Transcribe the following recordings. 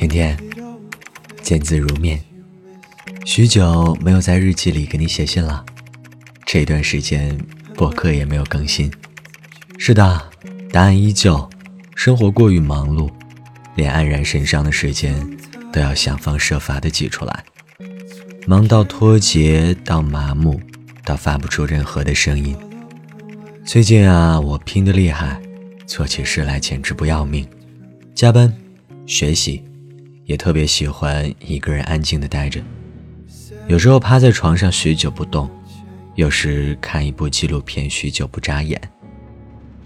甜甜，见字如面。许久没有在日记里给你写信了，这段时间博客也没有更新。是的，答案依旧，生活过于忙碌，连黯然神伤的时间都要想方设法的挤出来，忙到脱节，到麻木，到发不出任何的声音。最近啊，我拼得厉害，做起事来简直不要命，加班，学习。也特别喜欢一个人安静的待着，有时候趴在床上许久不动，有时看一部纪录片许久不眨眼，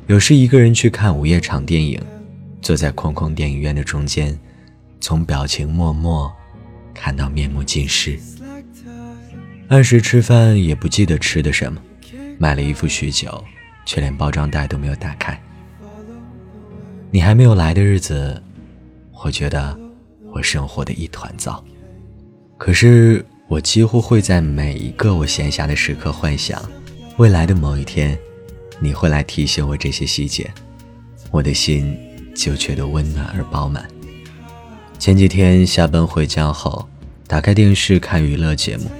有时一个人去看午夜场电影，坐在空空电影院的中间，从表情默默看到面目尽失。按时吃饭也不记得吃的什么，买了一副许久，却连包装袋都没有打开。你还没有来的日子，我觉得。我生活的一团糟，可是我几乎会在每一个我闲暇的时刻幻想，未来的某一天，你会来提醒我这些细节，我的心就觉得温暖而饱满。前几天下班回家后，打开电视看娱乐节目，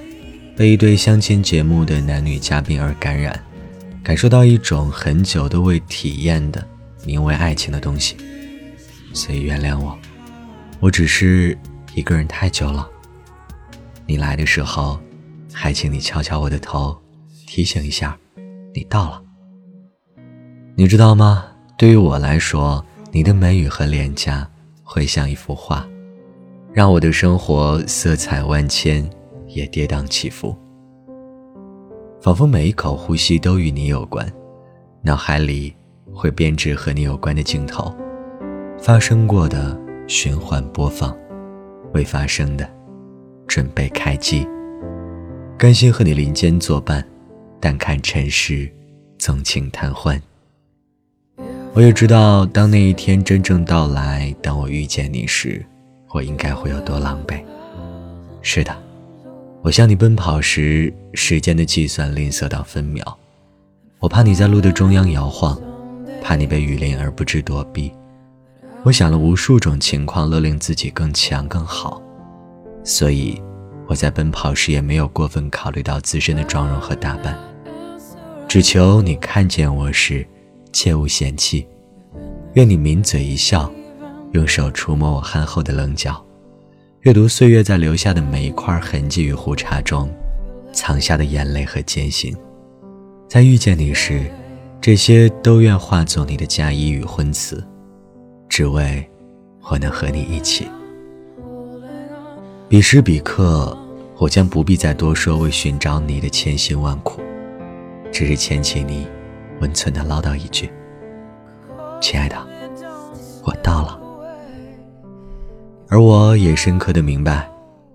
被一对相亲节目的男女嘉宾而感染，感受到一种很久都未体验的名为爱情的东西，所以原谅我。我只是一个人太久了。你来的时候，还请你敲敲我的头，提醒一下，你到了。你知道吗？对于我来说，你的美语和廉价会像一幅画，让我的生活色彩万千，也跌宕起伏。仿佛每一口呼吸都与你有关，脑海里会编织和你有关的镜头，发生过的。循环播放，未发生的，准备开机。甘心和你林间作伴，但看尘世，纵情贪欢。我也知道，当那一天真正到来，当我遇见你时，我应该会有多狼狈。是的，我向你奔跑时，时间的计算吝啬到分秒。我怕你在路的中央摇晃，怕你被雨淋而不知躲避。我想了无数种情况，勒令自己更强更好，所以我在奔跑时也没有过分考虑到自身的妆容和打扮，只求你看见我时，切勿嫌弃。愿你抿嘴一笑，用手触摸我憨厚的棱角，阅读岁月在留下的每一块痕迹与胡茬中，藏下的眼泪和艰辛。在遇见你时，这些都愿化作你的嫁衣与婚词。只为我能和你一起。彼时彼刻，我将不必再多说为寻找你的千辛万苦，只是牵起你，温存的唠叨一句：“亲爱的，我到了。”而我也深刻的明白，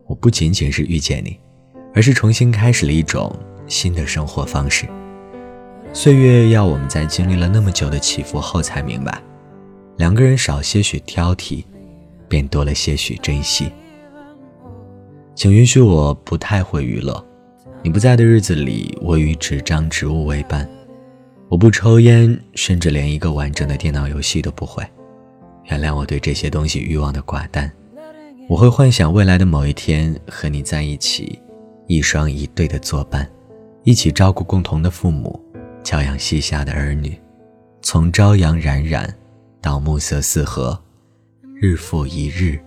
我不仅仅是遇见你，而是重新开始了一种新的生活方式。岁月要我们在经历了那么久的起伏后，才明白。两个人少些许挑剔，便多了些许珍惜。请允许我不太会娱乐，你不在的日子里，我与纸张植物为伴。我不抽烟，甚至连一个完整的电脑游戏都不会。原谅我对这些东西欲望的寡淡。我会幻想未来的某一天和你在一起，一双一对的作伴，一起照顾共同的父母，教养膝下的儿女，从朝阳冉冉。到暮色四合，日复一日，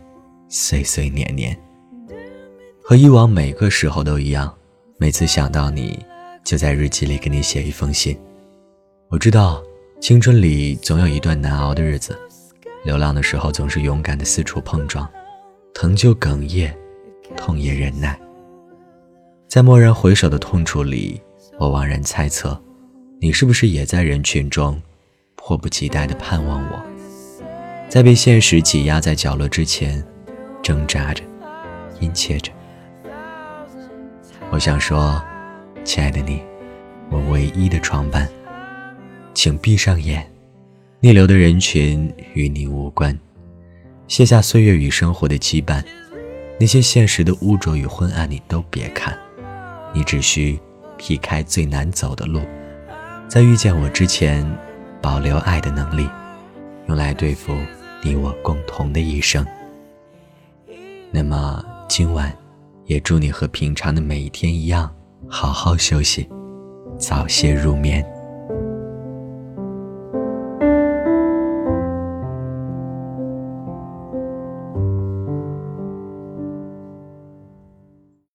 岁岁年年，和以往每个时候都一样。每次想到你，就在日记里给你写一封信。我知道，青春里总有一段难熬的日子，流浪的时候总是勇敢的四处碰撞，疼就哽咽，痛也忍耐。在蓦然回首的痛楚里，我惘然猜测，你是不是也在人群中？迫不及待地盼望我，在被现实挤压在角落之前，挣扎着，殷切着。我想说，亲爱的你，我唯一的床伴，请闭上眼。逆流的人群与你无关，卸下岁月与生活的羁绊，那些现实的污浊与昏暗你都别看，你只需劈开最难走的路，在遇见我之前。保留爱的能力，用来对付你我共同的一生。那么今晚，也祝你和平常的每一天一样，好好休息，早些入眠。